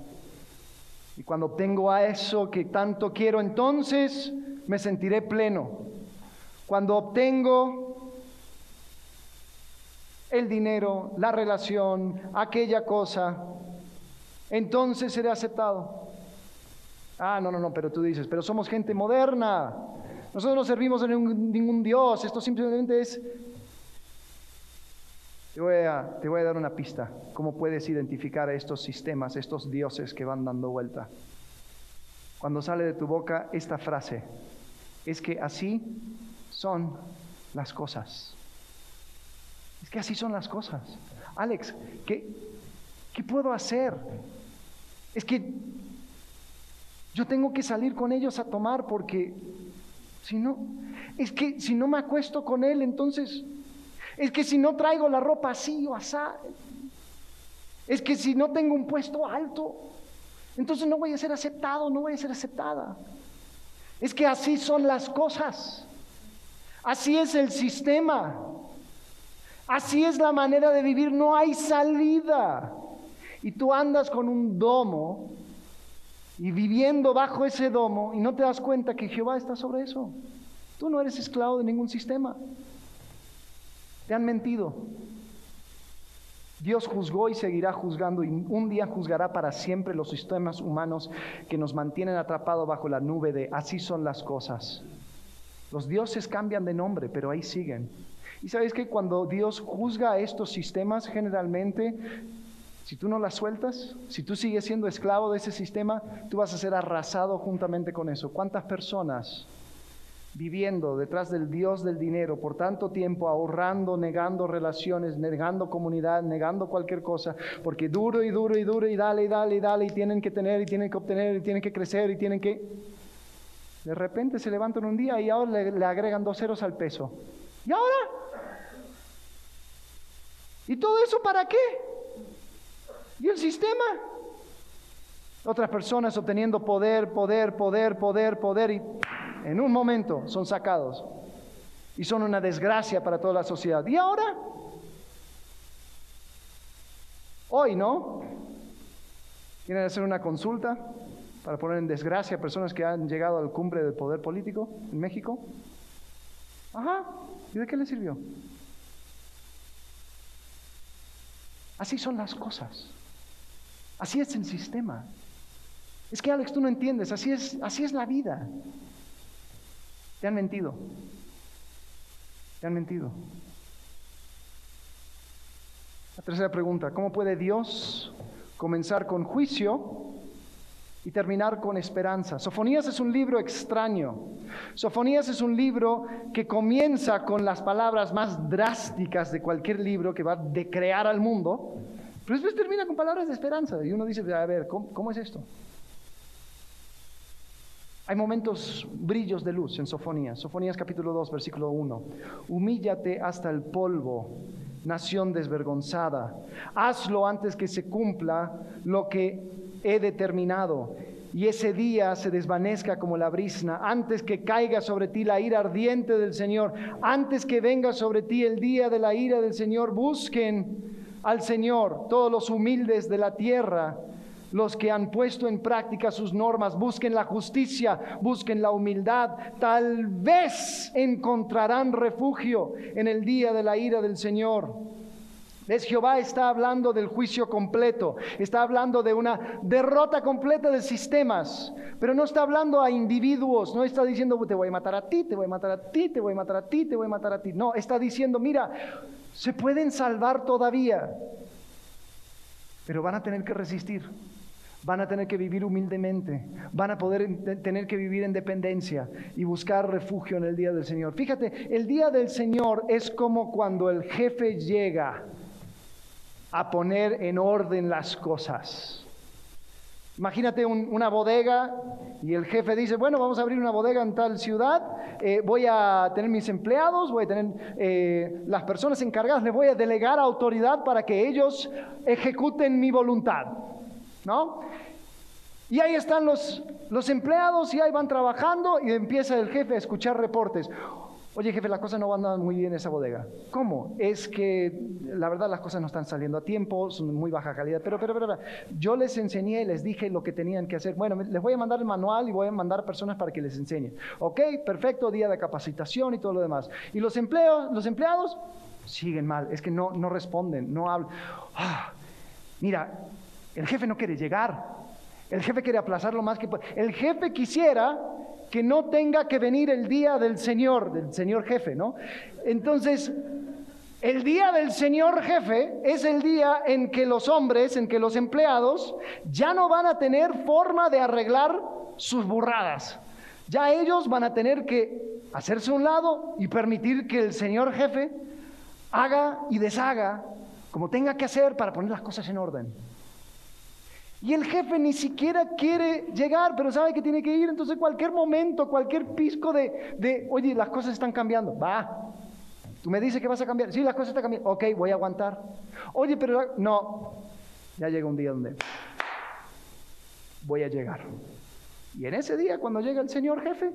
Y cuando obtengo a eso que tanto quiero, entonces me sentiré pleno. Cuando obtengo el dinero, la relación, aquella cosa, entonces seré aceptado. Ah, no, no, no, pero tú dices, pero somos gente moderna. Nosotros no servimos a ningún, Dios. Esto simplemente es... Te voy, a, te voy a dar una pista. ¿Cómo puedes identificar a estos sistemas, estos dioses que van dando vuelta? Cuando sale de tu boca esta frase, es que así son las cosas. Es que así son las cosas. Alex, ¿qué, puedo hacer? Es que yo tengo que salir con ellos a tomar porque si no, es que si no me acuesto con él, entonces, es que si no traigo la ropa así o asá, es que si no tengo un puesto alto, entonces no voy a ser aceptado, no voy a ser aceptada. Es que así son las cosas. Así es el sistema. Así es la manera de vivir. No hay salida. Y tú andas con un domo y viviendo bajo ese domo y no te das cuenta que Jehová está sobre eso. Tú no eres esclavo de ningún sistema. Te han mentido. Dios juzgó y seguirá juzgando y un día juzgará para siempre los sistemas humanos que nos mantienen atrapados bajo la nube de así son las cosas. Los dioses cambian de nombre, pero ahí siguen. Y sabes que cuando Dios juzga estos sistemas, generalmente si tú no la sueltas, si tú sigues siendo esclavo de ese sistema, tú vas a ser arrasado juntamente con eso. ¿Cuántas personas viviendo detrás del Dios del dinero por tanto tiempo, ahorrando, negando relaciones, negando comunidad, negando cualquier cosa, porque duro y duro y duro y dale y dale y dale y tienen que tener y tienen que obtener y tienen que crecer y tienen que... De repente se levantan un día y ahora le, le agregan dos ceros al peso. ¿Y ahora? ¿Y todo eso para qué? ¿Y el sistema? Otras personas obteniendo poder, poder, poder, poder, poder y en un momento son sacados. Y son una desgracia para toda la sociedad. ¿Y ahora? Hoy, ¿no? ¿Quieren hacer una consulta para poner en desgracia a personas que han llegado al cumbre del poder político en México? Ajá. ¿Y de qué le sirvió? Así son las cosas. Así es el sistema. Es que Alex, tú no entiendes, así es, así es la vida. Te han mentido. Te han mentido. La tercera pregunta, ¿cómo puede Dios comenzar con juicio y terminar con esperanza? Sofonías es un libro extraño. Sofonías es un libro que comienza con las palabras más drásticas de cualquier libro que va a decrear al mundo pero después termina con palabras de esperanza y uno dice, a ver, ¿cómo, es esto? Hay momentos brillos de luz en Sofonías. Sofonías capítulo 2, versículo 1. Humíllate hasta el polvo, nación desvergonzada. Hazlo antes que se cumpla lo que he determinado. Y ese día se desvanezca como la brisna, antes que caiga sobre ti la ira ardiente del Señor, antes que venga sobre ti el día de la ira del Señor, busquen al Señor, todos los humildes de la tierra, los que han puesto en práctica sus normas, busquen la justicia, busquen la humildad, tal vez encontrarán refugio en el día de la ira del Señor. ¿Ves? Jehová está hablando del juicio completo, está hablando de una derrota completa de sistemas, pero no está hablando a individuos, no está diciendo te voy a matar a ti, te voy a matar a ti, te voy a matar a ti, te voy a matar a ti. No, está diciendo, mira, se pueden salvar todavía, pero van a tener que resistir van a tener que vivir humildemente, van a poder tener que vivir en dependencia y buscar refugio en el día del Señor. Fíjate, el día del Señor es como cuando el jefe llega a poner en orden las cosas. Imagínate una bodega y el jefe dice, bueno, vamos a abrir una bodega en tal ciudad, eh, voy a tener mis empleados, voy a tener eh, las personas encargadas, les voy a delegar autoridad para que ellos ejecuten mi voluntad. ¿no? Y ahí están los, los empleados y ahí van trabajando y empieza el jefe a escuchar reportes. Oye jefe, las cosas no van muy bien en esa bodega. ¿Cómo? Es que la verdad las cosas no están saliendo a tiempo, son muy baja calidad. Pero, pero, pero, yo les enseñé, les dije lo que tenían que hacer. Bueno, les voy a mandar el manual y voy a mandar personas para que les enseñen. Ok, perfecto, día de capacitación y todo lo demás. Y los, empleos, los empleados siguen mal, es que no, no responden, no hablan. Ah, mira, el jefe no quiere llegar. El jefe quiere aplazar lo más que puede. El jefe quisiera que no tenga que venir el día del Señor, del Señor jefe, ¿no? Entonces, el día del Señor jefe es el día en que los hombres, en que los empleados ya no van a tener forma de arreglar sus burradas. Ya ellos van a tener que hacerse un lado y permitir que el Señor jefe haga y deshaga como tenga que hacer para poner las cosas en orden. Y el jefe ni siquiera quiere llegar, pero sabe que tiene que ir. Entonces cualquier momento, cualquier pisco de, oye, las cosas están cambiando, va. Tú me dices que vas a cambiar. Sí, las cosas están cambiando. Ok, voy a aguantar. Oye, pero no. Ya llega un día donde voy a llegar. Y en ese día, cuando llega el señor jefe,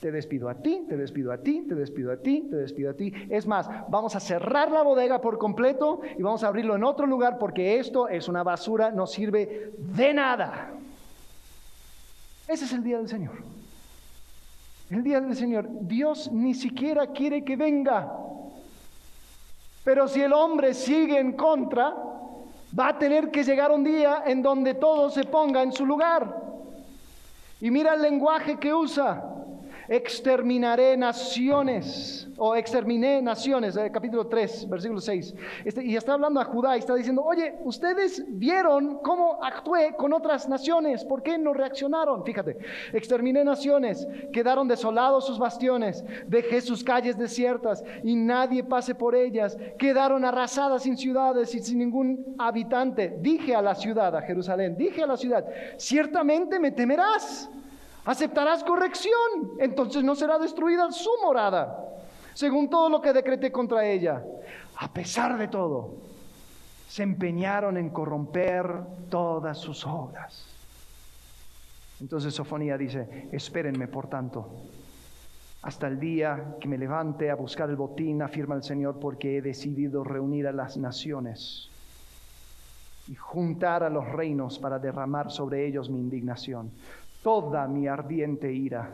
te despido a ti, te despido a ti, te despido a ti, te despido a ti. Es más, vamos a cerrar la bodega por completo y vamos a abrirlo en otro lugar porque esto es una basura, no sirve de nada. Ese es el día del Señor. El día del Señor. Dios ni siquiera quiere que venga. Pero si el hombre sigue en contra, va a tener que llegar un día en donde todo se ponga en su lugar. Y mira el lenguaje que usa. Exterminaré naciones, o exterminé naciones, eh, capítulo 3, versículo 6. Este, y está hablando a Judá y está diciendo, oye, ustedes vieron cómo actué con otras naciones, ¿por qué no reaccionaron? Fíjate, exterminé naciones, quedaron desolados sus bastiones, dejé sus calles desiertas y nadie pase por ellas, quedaron arrasadas sin ciudades y sin ningún habitante. Dije a la ciudad, a Jerusalén, dije a la ciudad, ciertamente me temerás aceptarás corrección, entonces no será destruida su morada, según todo lo que decreté contra ella. A pesar de todo, se empeñaron en corromper todas sus obras. Entonces Sofonía dice, espérenme por tanto, hasta el día que me levante a buscar el botín, afirma el Señor, porque he decidido reunir a las naciones y juntar a los reinos para derramar sobre ellos mi indignación toda mi ardiente ira.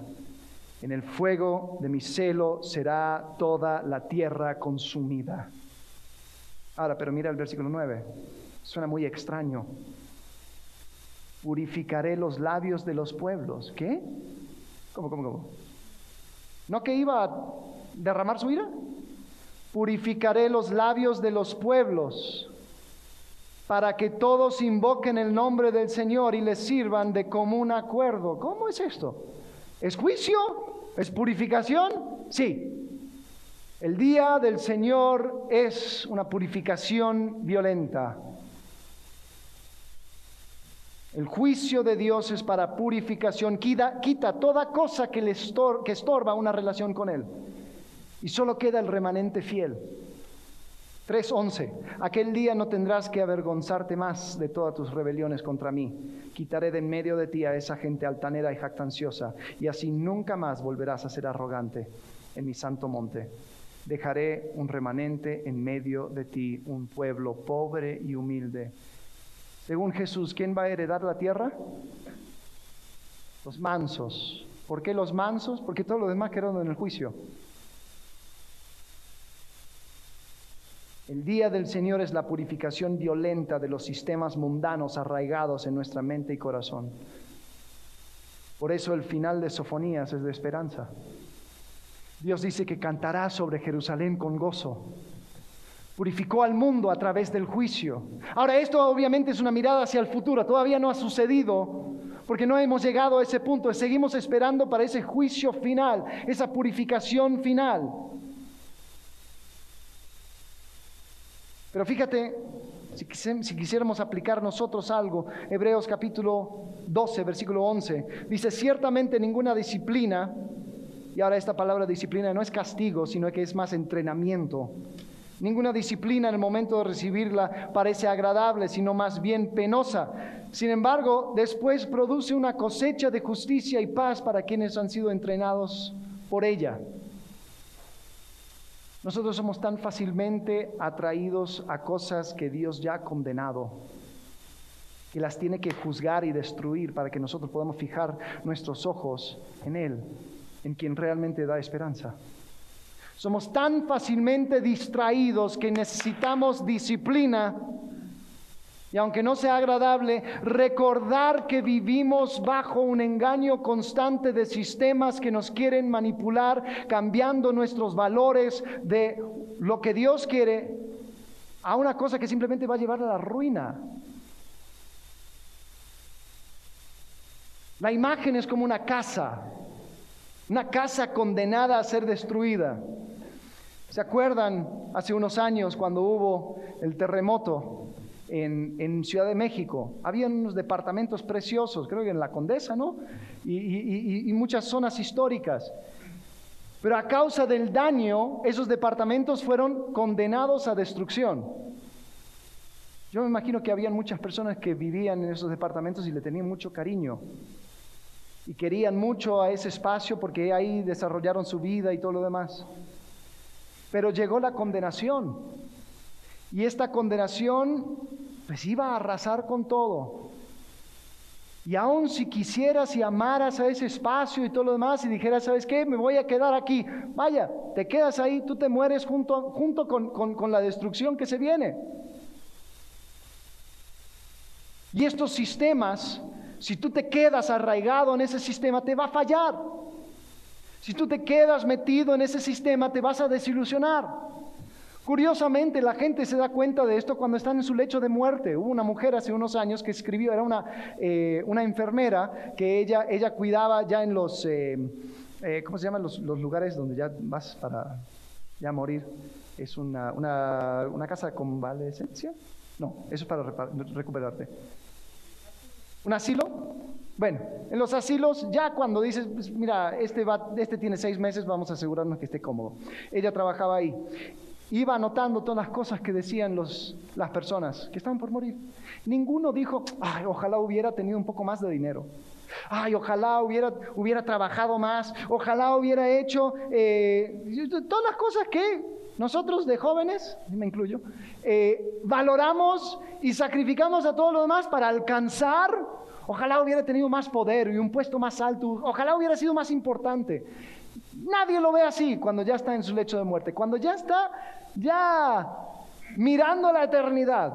En el fuego de mi celo será toda la tierra consumida. Ahora, pero mira el versículo 9. Suena muy extraño. Purificaré los labios de los pueblos. ¿Qué? ¿Cómo, cómo, cómo? ¿No que iba a derramar su ira? Purificaré los labios de los pueblos para que todos invoquen el nombre del Señor y les sirvan de común acuerdo. ¿Cómo es esto? ¿Es juicio? ¿Es purificación? Sí. El día del Señor es una purificación violenta. El juicio de Dios es para purificación, quita, toda cosa que, le que estorba una relación con Él. Y solo queda el remanente fiel. 3.11. Aquel día no tendrás que avergonzarte más de todas tus rebeliones contra mí. Quitaré de en medio de ti a esa gente altanera y jactanciosa, y así nunca más volverás a ser arrogante en mi santo monte. Dejaré un remanente en medio de ti, un pueblo pobre y humilde. Según Jesús, ¿quién va a heredar la tierra? Los mansos. ¿Por qué los mansos? Porque todos los demás quedaron en el juicio. El día del Señor es la purificación violenta de los sistemas mundanos arraigados en nuestra mente y corazón. Por eso el final de Sofonías es de esperanza. Dios dice que cantará sobre Jerusalén con gozo. Purificó al mundo a través del juicio. Ahora, esto obviamente es una mirada hacia el futuro. Todavía no ha sucedido porque no hemos llegado a ese punto. Seguimos esperando para ese juicio final, esa purificación final. Pero fíjate, si, quisiéramos aplicar nosotros algo, Hebreos capítulo 12, versículo 11, dice, ciertamente ninguna disciplina, y ahora esta palabra disciplina no es castigo, sino que es más entrenamiento. Ninguna disciplina en el momento de recibirla parece agradable, sino más bien penosa. Sin embargo, después produce una cosecha de justicia y paz para quienes han sido entrenados por ella. Nosotros somos tan fácilmente atraídos a cosas que Dios ya ha condenado, que las tiene que juzgar y destruir para que nosotros podamos fijar nuestros ojos en Él, en quien realmente da esperanza. Somos tan fácilmente distraídos que necesitamos disciplina y aunque no sea agradable, recordar que vivimos bajo un engaño constante de sistemas que nos quieren manipular, cambiando nuestros valores de lo que Dios quiere a una cosa que simplemente va a llevar a la ruina. La imagen es como una casa, una casa condenada a ser destruida. ¿Se acuerdan hace unos años cuando hubo el terremoto? En, Ciudad de México. Había unos departamentos preciosos, creo que en la Condesa, ¿no? Y, muchas zonas históricas. Pero a causa del daño, esos departamentos fueron condenados a destrucción. Yo me imagino que había muchas personas que vivían en esos departamentos y le tenían mucho cariño. Y querían mucho a ese espacio porque ahí desarrollaron su vida y todo lo demás. Pero llegó la condenación. Y esta condenación pues iba a arrasar con todo. Y aun si quisieras y amaras a ese espacio y todo lo demás y dijeras, ¿sabes qué? Me voy a quedar aquí. Vaya, te quedas ahí, tú te mueres junto, junto con, con la destrucción que se viene. Y estos sistemas, si tú te quedas arraigado en ese sistema, te va a fallar. Si tú te quedas metido en ese sistema, te vas a desilusionar. Curiosamente, la gente se da cuenta de esto cuando están en su lecho de muerte. Hubo una mujer hace unos años que escribió, era una, eh, una enfermera que ella, ella cuidaba ya en los, eh, eh, ¿cómo se llaman los, los, lugares donde ya vas para ya morir? Es una, una, una casa de convalescencia. No, eso es para recuperarte. ¿Un asilo? Bueno, en los asilos, ya cuando dices, pues mira, este, va, este tiene seis meses, vamos a asegurarnos que esté cómodo. Ella trabajaba ahí iba anotando todas las cosas que decían los, las personas que estaban por morir. Ninguno dijo, ay, ojalá hubiera tenido un poco más de dinero. Ay, ojalá hubiera, hubiera trabajado más. Ojalá hubiera hecho eh, todas las cosas que nosotros de jóvenes, me incluyo, eh, valoramos y sacrificamos a todo lo demás para alcanzar. Ojalá hubiera tenido más poder y un puesto más alto. Ojalá hubiera sido más importante. Nadie lo ve así cuando ya está en su lecho de muerte. Cuando ya está ya mirando la eternidad.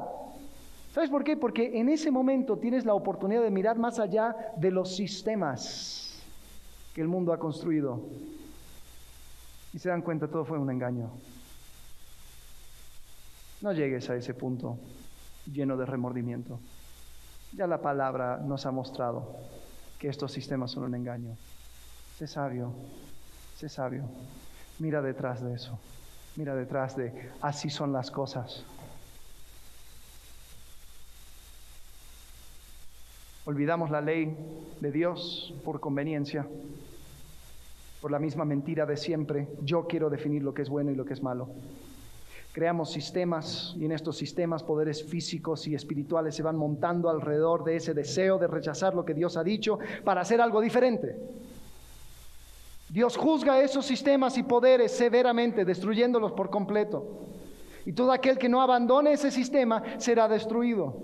¿Sabes por qué? Porque en ese momento tienes la oportunidad de mirar más allá de los sistemas que el mundo ha construido. Y se dan cuenta, todo fue un engaño. No llegues a ese punto lleno de remordimiento. Ya la palabra nos ha mostrado que estos sistemas son un engaño. Sé sabio, sé sabio. Mira detrás de eso. Mira detrás de, así son las cosas. Olvidamos la ley de Dios por conveniencia, por la misma mentira de siempre. Yo quiero definir lo que es bueno y lo que es malo. Creamos sistemas y en estos sistemas poderes físicos y espirituales se van montando alrededor de ese deseo de rechazar lo que Dios ha dicho para hacer algo diferente. Dios juzga esos sistemas y poderes severamente, destruyéndolos por completo. Y todo aquel que no abandone ese sistema será destruido.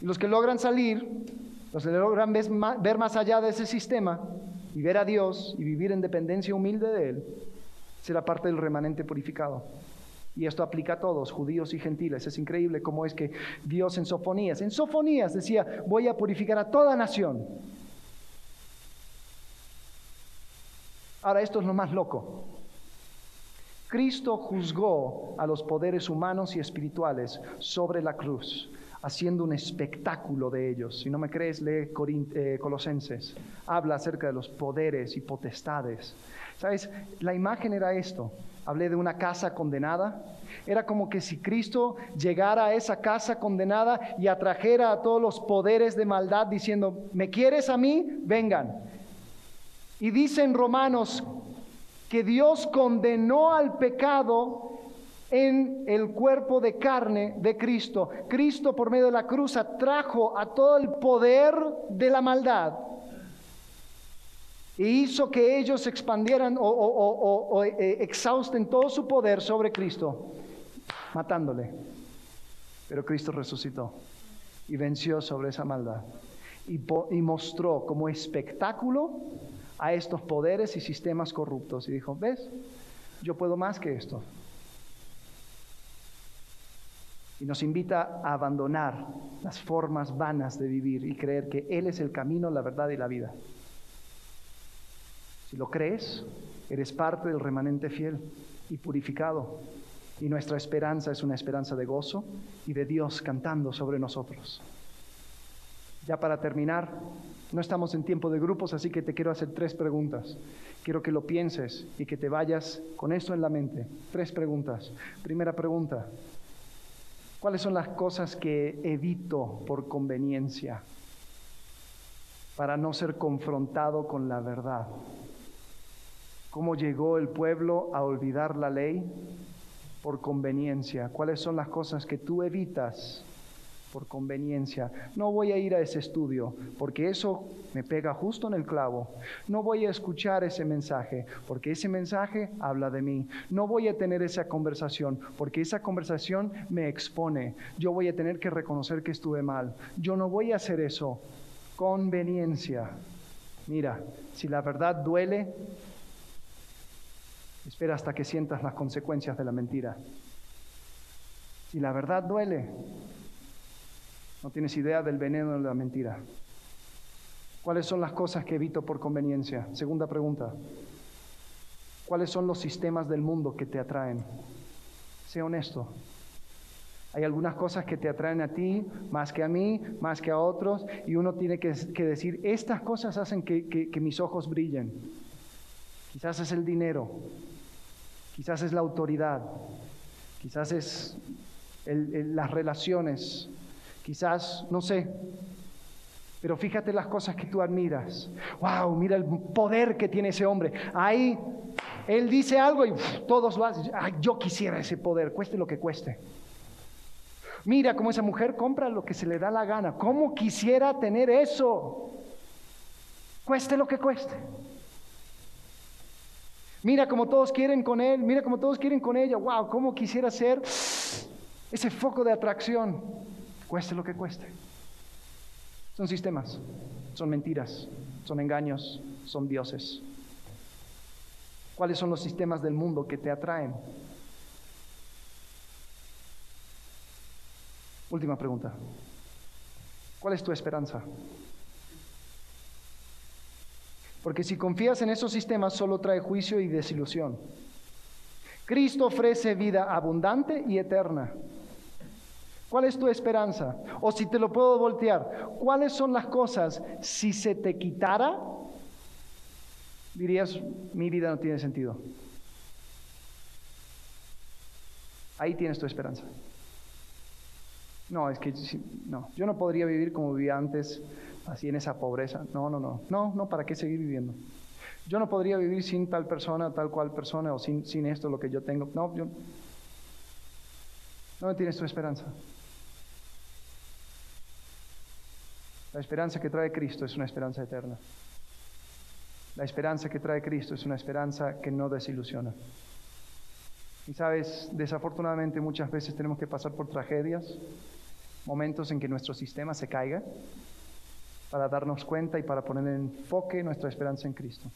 Y los que logran salir, los que logran ver más allá de ese sistema y ver a Dios y vivir en dependencia humilde de Él, será parte del remanente purificado. Y esto aplica a todos, judíos y gentiles. Es increíble cómo es que Dios en Sofonías, en Sofonías decía, voy a purificar a toda nación. Ahora, esto es lo más loco. Cristo juzgó a los poderes humanos y espirituales sobre la cruz, haciendo un espectáculo de ellos. Si no me crees, lee eh, Colosenses. Habla acerca de los poderes y potestades. ¿Sabes? La imagen era esto. Hablé de una casa condenada. Era como que si Cristo llegara a esa casa condenada y atrajera a todos los poderes de maldad diciendo, ¿me quieres a mí? Vengan. Y dicen Romanos que Dios condenó al pecado en el cuerpo de carne de Cristo. Cristo por medio de la cruz atrajo a todo el poder de la maldad y hizo que ellos expandieran o, eh, exhausten todo su poder sobre Cristo, matándole. Pero Cristo resucitó y venció sobre esa maldad y mostró como espectáculo a estos poderes y sistemas corruptos y dijo, ¿ves? Yo puedo más que esto. Y nos invita a abandonar las formas vanas de vivir y creer que Él es el camino, la verdad y la vida. Si lo crees, eres parte del remanente fiel y purificado. Y nuestra esperanza es una esperanza de gozo y de Dios cantando sobre nosotros. Ya para terminar, no estamos en tiempo de grupos, así que te quiero hacer tres preguntas. Quiero que lo pienses y que te vayas con esto en la mente. Tres preguntas. Primera pregunta, ¿cuáles son las cosas que evito por conveniencia para no ser confrontado con la verdad? cómo llegó el pueblo a olvidar la ley por conveniencia. ¿Cuáles son las cosas que tú evitas por conveniencia? No voy a ir a ese estudio porque eso me pega justo en el clavo. No voy a escuchar ese mensaje porque ese mensaje habla de mí. No voy a tener esa conversación porque esa conversación me expone. Yo voy a tener que reconocer que estuve mal. Yo no voy a hacer eso. Conveniencia. Mira, si la verdad duele, Espera hasta que sientas las consecuencias de la mentira. Si la verdad duele, no tienes idea del veneno de la mentira. ¿Cuáles son las cosas que evito por conveniencia? Segunda pregunta. ¿Cuáles son los sistemas del mundo que te atraen? Sé honesto. Hay algunas cosas que te atraen a ti más que a mí, más que a otros, y uno tiene que, decir, estas cosas hacen que, que mis ojos brillen. Quizás es el dinero, quizás es la autoridad, quizás es las relaciones, quizás, no sé, pero fíjate las cosas que tú admiras. ¡Wow! Mira el poder que tiene ese hombre. Ahí él dice algo y todos lo hacen. Ay, yo quisiera ese poder, cueste lo que cueste. Mira cómo esa mujer compra lo que se le da la gana. ¿Cómo quisiera tener eso? Cueste lo que cueste. Mira como todos quieren con él, mira como todos quieren con ella. Wow, cómo quisiera ser ese foco de atracción, cueste lo que cueste. Son sistemas, son mentiras, son engaños, son dioses. ¿Cuáles son los sistemas del mundo que te atraen? Última pregunta. ¿Cuál es tu esperanza? Porque si confías en esos sistemas solo trae juicio y desilusión. Cristo ofrece vida abundante y eterna. ¿Cuál es tu esperanza? O si te lo puedo voltear, ¿cuáles son las cosas si se te quitara? Dirías, mi vida no tiene sentido. Ahí tienes tu esperanza. No, es que no, yo no podría vivir como vivía antes así en esa pobreza. No, no, no. No, no, ¿para qué seguir viviendo? Yo no podría vivir sin tal persona, tal cual persona, o sin, sin esto, lo que yo tengo. No, yo, no tienes tu esperanza. La esperanza que trae Cristo es una esperanza eterna. La esperanza que trae Cristo es una esperanza que no desilusiona. Y sabes, desafortunadamente muchas veces tenemos que pasar por tragedias, momentos en que nuestro sistema se caiga, para darnos cuenta y para poner en enfoque nuestra esperanza en Cristo.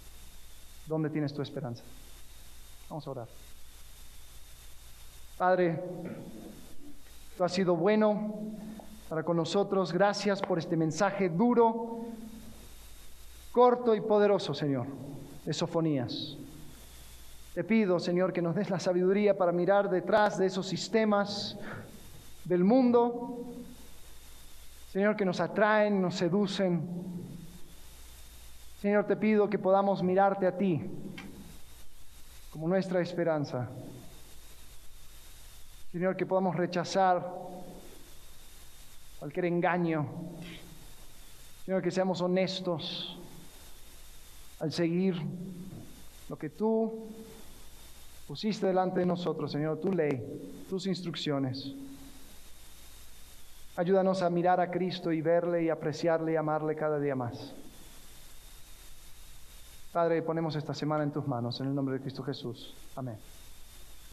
¿Dónde tienes tu esperanza? Vamos a orar. Padre, tú has sido bueno para con nosotros. Gracias por este mensaje duro, corto y poderoso, Señor, de Sofonías. Te pido, Señor, que nos des la sabiduría para mirar detrás de esos sistemas del mundo, Señor, que nos atraen, nos seducen. Señor, te pido que podamos mirarte a ti como nuestra esperanza. Señor, que podamos rechazar cualquier engaño. Señor, que seamos honestos al seguir lo que tú pusiste delante de nosotros, Señor, tu ley, tus instrucciones. Ayúdanos a mirar a Cristo y verle y apreciarle y amarle cada día más. Padre, ponemos esta semana en tus manos, en el nombre de Cristo Jesús. Amén.